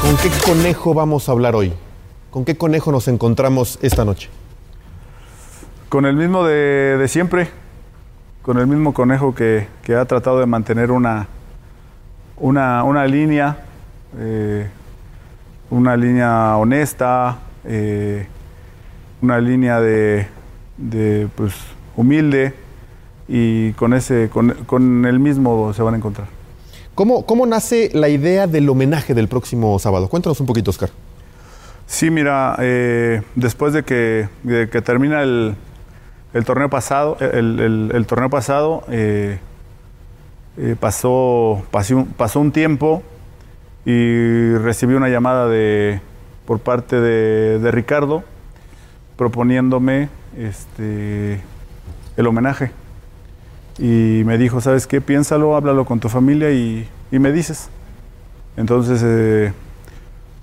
¿Con qué conejo vamos a hablar hoy? ¿Con qué conejo nos encontramos esta noche? Con el mismo de, siempre, con el mismo conejo que, que ha tratado de mantener una, una, una línea, eh, una línea honesta, eh, una línea de, de, pues, humilde y con, ese, con, con el mismo se van a encontrar. ¿Cómo, ¿Cómo nace la idea del homenaje del próximo sábado? Cuéntanos un poquito, Oscar. Sí, mira, eh, después de que, de que termina el, el torneo pasado, el, el- el torneo pasado eh, eh, pasó, pasó, pasó un tiempo y recibí una llamada de, por parte de, de Ricardo proponiéndome este, el homenaje. Y me dijo, ¿sabes qué? Piénsalo, háblalo con tu familia y, y me dices. Entonces eh,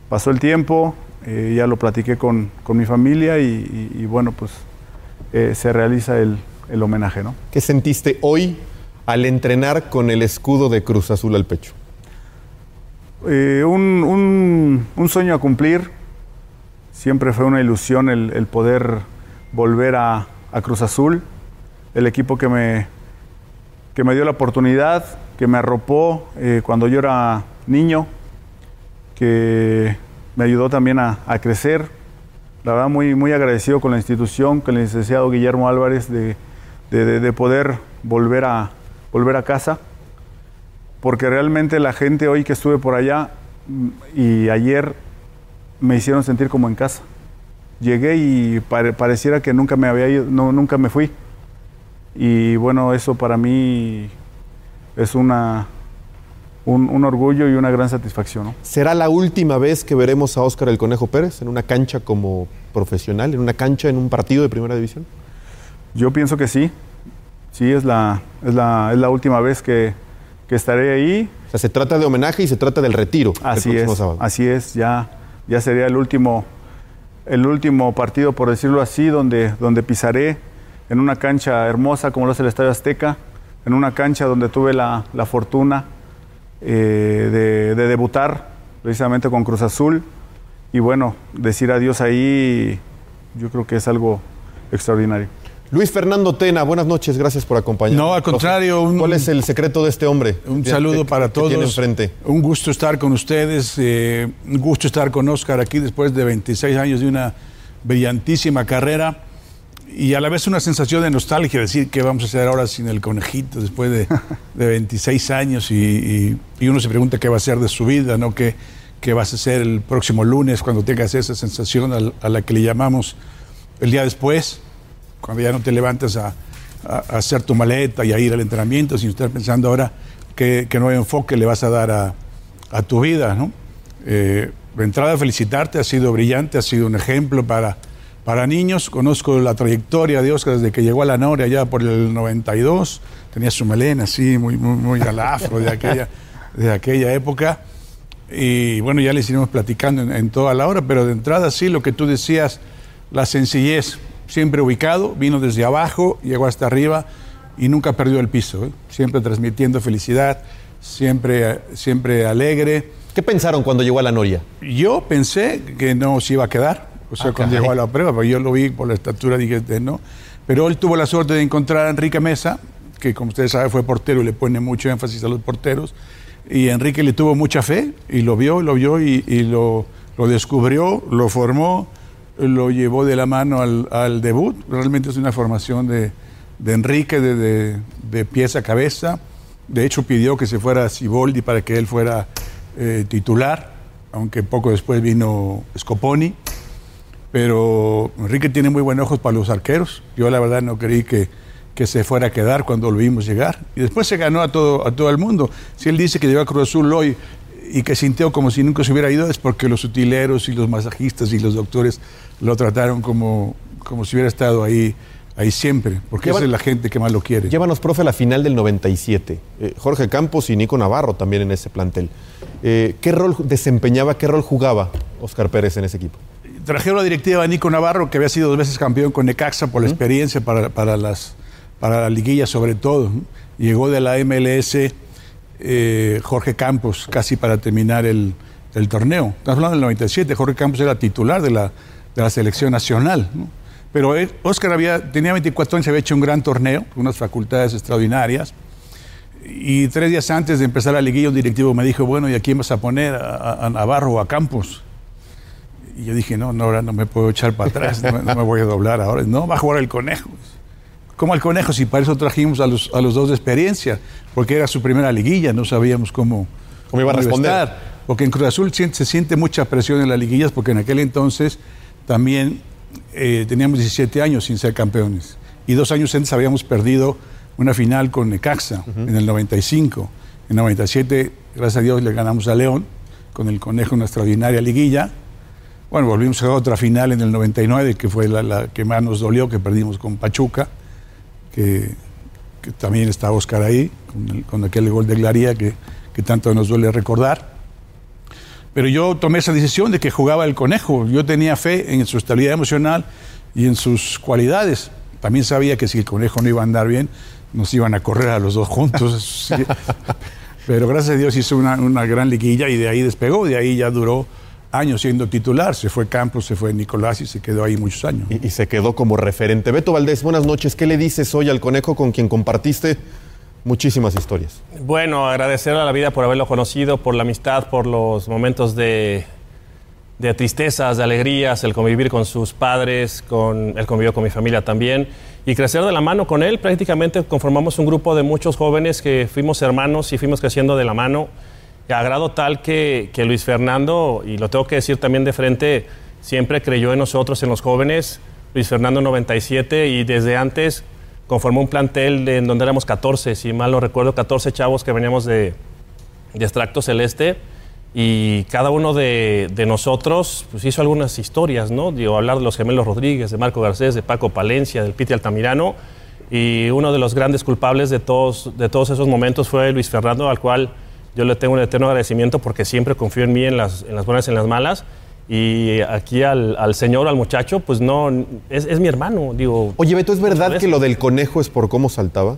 pasó el tiempo, eh, ya lo platiqué con, con mi familia y, y- y bueno, pues eh, se realiza el, el homenaje, ¿no? ¿Qué sentiste hoy al entrenar con el escudo de Cruz Azul al pecho? Un, un- un sueño a cumplir. Siempre fue una ilusión el, el poder volver a, a Cruz Azul, el equipo que me, que me dio la oportunidad, que me arropó eh, cuando yo era niño, que me ayudó también a, crecer. La verdad, muy, muy agradecido con la institución, con el licenciado Guillermo Álvarez, de, de- de- de poder volver a, volver a casa porque realmente la gente hoy que estuve por allá mm, y ayer me hicieron sentir como en casa. Llegué y pare- pareciera que nunca me había ido, no, nunca me fui. Y bueno, eso para mí es una, un, un orgullo y una gran satisfacción. ¿no? ¿Será la última vez que veremos a Óscar el Conejo Pérez en una cancha como profesional, en una cancha en un partido de primera división? Yo pienso que sí, sí, es la, es la, es la última vez que, que estaré ahí. O sea, se trata de homenaje y se trata del retiro. Así próximo es, sábado. así es, ya, ya sería el último, el último partido, por decirlo así, donde, donde pisaré en una cancha hermosa como lo es el Estadio Azteca, en una cancha donde tuve la, la fortuna eh, de, de debutar precisamente con Cruz Azul. Y bueno, decir adiós ahí, yo creo que es algo extraordinario. Luis Fernando Tena, buenas noches, gracias por acompañarnos. No, al contrario, un- ¿Cuál es el secreto de este hombre? Un que- saludo que- para que todos. tiene enfrente. Un gusto estar con ustedes. eh, un gusto estar con Oscar aquí después de 26 años de una brillantísima carrera. Y a la vez una sensación de nostalgia, decir qué vamos a hacer ahora sin el conejito después de, de 26 años y, y- y uno se pregunta qué va a hacer de su vida, ¿no? ¿Qué, que vas a hacer el próximo lunes cuando tengas esa sensación al- a, la que le llamamos el día después, cuando ya no te levantas a, a- a hacer tu maleta y a ir al entrenamiento, sino estar pensando ahora qué, qué nuevo enfoque le vas a dar a, a tu vida, ¿no? Eh, de entrada, felicitarte, ha sido brillante, ha sido un ejemplo para, para niños. Conozco la trayectoria de Oscar desde que llegó a la Noria ya por el 92. Tenía su melena así, muy, muy, muy al afro de aquella, de aquella época. Y bueno, ya les iremos platicando en, en toda la hora, pero de entrada sí, lo que tú decías, la sencillez, siempre ubicado, vino desde abajo, llegó hasta arriba y nunca perdió el piso, ¿eh? siempre transmitiendo felicidad, siempre, siempre alegre. ¿Qué pensaron cuando llegó a la Noria? Yo pensé que no se iba a quedar, o sea, Ah, cuando llegó a la prueba, porque yo lo vi por la estatura, dije, este, no. Pero él tuvo la suerte de encontrar a Enrique Mesa, que como ustedes saben fue portero y le pone mucho énfasis a los porteros. Y Enrique le tuvo mucha fe y lo vio, lo vio y, y lo, lo descubrió, lo formó, lo llevó de la mano al, al debut. Realmente es una formación de, de Enrique de, de, de pies a cabeza. De hecho, pidió que se fuera Siboldi para que él fuera eh, titular, aunque poco después vino Scoponi. Pero Enrique tiene muy buenos ojos para los arqueros. Yo la verdad no creí que, que se fuera a quedar cuando lo vimos llegar. Y después se ganó a todo, a todo el mundo. Si él dice que llegó a Cruz Azul hoy y que sintió como si nunca se hubiera ido, es porque los utileros y los masajistas y los doctores lo trataron como, como si hubiera estado ahí, ahí siempre. Porque Llevan- esa es la gente que más lo quiere. Llévanos, profe, a la final del 97. Eh, Jorge Campos y Nico Navarro también en ese plantel. Eh, ¿Qué rol desempeñaba, qué rol jugaba Oscar Pérez en ese equipo? Trajeron la directiva a Nico Navarro, que había sido dos veces campeón con Necaxa por la experiencia para, para, las, para la liguilla sobre todo. Llegó de la MLS eh, Jorge Campos casi para terminar el, el torneo. Estamos hablando del 97, Jorge Campos era titular de la, de la selección nacional. ¿no? Pero él- Oscar había, tenía 24 años, había hecho un gran torneo, unas facultades extraordinarias. Y tres días antes de empezar la liguilla, un directivo me dijo, bueno, ¿y a quién vas a poner? ¿A, a- a Navarro o a Campos? Y yo dije, no, no, ahora no me puedo echar para atrás, no, me- no me voy a doblar ahora. No, va a jugar el conejo. ¿Cómo el conejo? Si para eso trajimos a los, a los dos de experiencia, porque era su primera liguilla, no sabíamos cómo, ¿Cómo iba a responder? estar. Porque en Cruz Azul se siente mucha presión en las liguillas, porque en aquel entonces también eh, teníamos 17 años sin ser campeones. Y dos años antes habíamos perdido una final con Necaxa en el 95. En el 97, gracias a Dios, le ganamos a León con el conejo en una extraordinaria liguilla. Bueno, volvimos a otra final en el 99, que fue la, la que más nos dolió, que perdimos con Pachuca, que, que también está Oscar ahí, con, el- con aquel gol de Glaría que, que tanto nos duele recordar. Pero yo tomé esa decisión de que jugaba el conejo. Yo tenía fe en su estabilidad emocional y en sus cualidades. También sabía que si el conejo no iba a andar bien, nos iban a correr a los dos juntos. Pero gracias a Dios hizo una, una gran liguilla y de ahí despegó. De ahí ya duró años siendo titular. Se fue Campos, se fue Nicolás y se quedó ahí muchos años. Y, y se quedó como referente. Beto Valdés, buenas noches. ¿Qué le dices hoy al conejo con quien compartiste muchísimas historias? Bueno, agradecerle a la vida por haberlo conocido, por la amistad, por los momentos de, de tristezas, de alegrías, el convivir con sus padres, con, él convivió con mi familia también, y crecer de la mano con él. Prácticamente conformamos un grupo de muchos jóvenes que fuimos hermanos y fuimos creciendo de la mano, a grado tal que, que Luis Fernando, y lo tengo que decir también de frente, siempre creyó en nosotros, en los jóvenes. Luis Fernando 97 y desde antes conformó un plantel en donde éramos 14, si mal no recuerdo, 14 chavos que veníamos de, de extracto celeste y cada uno de, de nosotros pues, hizo algunas historias, ¿no? Digo, hablar de los gemelos Rodríguez, de Marco Garcés, de Paco Palencia, del Piti Altamirano y uno de los grandes culpables de todos, de todos esos momentos fue Luis Fernando, al cual yo le tengo un eterno agradecimiento porque siempre confió en mí en las, en las buenas y en las malas. Y aquí al, al señor, al muchacho, pues no, es, es mi hermano, digo. Oye, Beto, ¿es verdad ¿sabes? que lo del conejo es por cómo saltaba?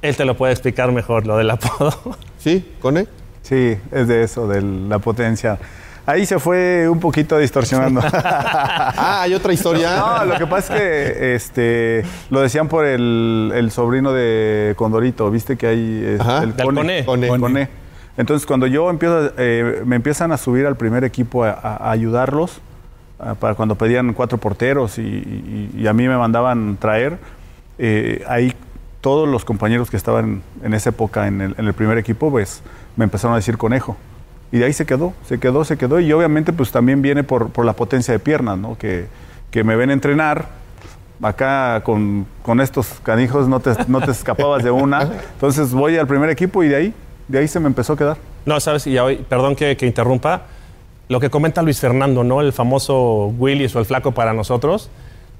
Él te lo puede explicar mejor, lo del apodo. ¿Sí, Cone? Sí, es de eso, de la potencia. Ahí se fue un poquito distorsionando. Ah, hay otra historia. No, lo que pasa es que este, lo decían por el, el sobrino de Condorito, viste que hay es- Ajá. el Del Coné. Coné. Coné. Entonces, cuando yo empiezo, eh, me empiezan a subir al primer equipo a, a- a ayudarlos, ah, para cuando pedían cuatro porteros y, y- y a mí me mandaban traer, eh, ahí todos los compañeros que estaban en esa época en el, en el primer equipo, pues me empezaron a decir conejo. Y de ahí se quedó, se quedó, se quedó. Y obviamente pues también viene por, por la potencia de piernas, ¿no? Que, que me ven entrenar. Acá con, con estos canijos no te, no te escapabas de una. Entonces voy al primer equipo y de ahí, de ahí se me empezó a quedar. No, sabes, y hoy, perdón que, interrumpa, lo que comenta Luis Fernando, ¿no? El famoso Willis o el flaco para nosotros.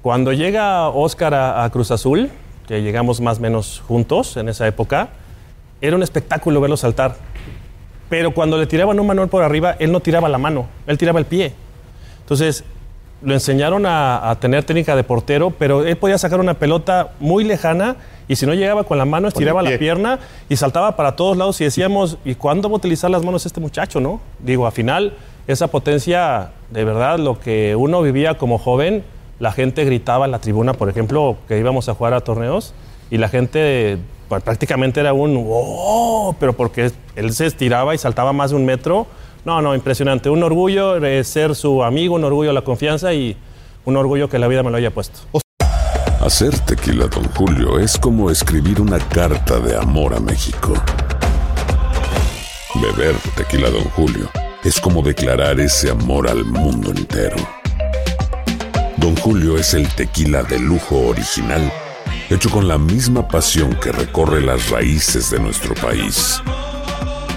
Cuando llega Oscar a, a Cruz Azul, que llegamos más o menos juntos en esa época, era un espectáculo verlo saltar. Pero cuando le tiraban un manual por arriba, él no tiraba la mano, él tiraba el pie. Entonces, lo enseñaron a, a tener técnica de portero, pero él podía sacar una pelota muy lejana y si no llegaba con la mano, estiraba la pie. pierna y saltaba para todos lados y decíamos, ¿y cuándo va a utilizar las manos este muchacho, no? Digo, al final, esa potencia, de verdad, lo que uno vivía como joven, la gente gritaba en la tribuna, por ejemplo, que íbamos a jugar a torneos y la gente pues, prácticamente era un ¡oh! pero porque él se estiraba y saltaba más de un metro. No, no, impresionante. Un orgullo de ser su amigo, un orgullo la confianza y un orgullo que la vida me lo haya puesto. Hacer tequila, Don Julio, es como escribir una carta de amor a México. Beber tequila, Don Julio, es como declarar ese amor al mundo entero. Don Julio es el tequila de lujo original, hecho con la misma pasión que recorre las raíces de nuestro país.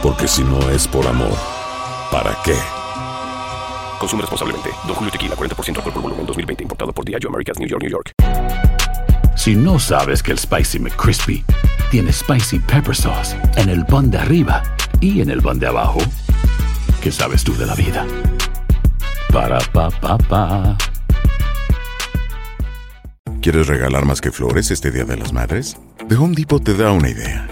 Porque si no es por amor, ¿para qué? Consume responsablemente. Don Julio Tequila, 40% alcohol por volumen, 2020. Importado por Diageo Americas, New York, New York. Si no sabes que el Spicy McCrispy tiene Spicy Pepper Sauce en el pan de arriba y en el pan de abajo, ¿qué sabes tú de la vida? Para, pa, pa, pa. ¿Quieres regalar más que flores este Día de las Madres? The Home Depot te da una idea.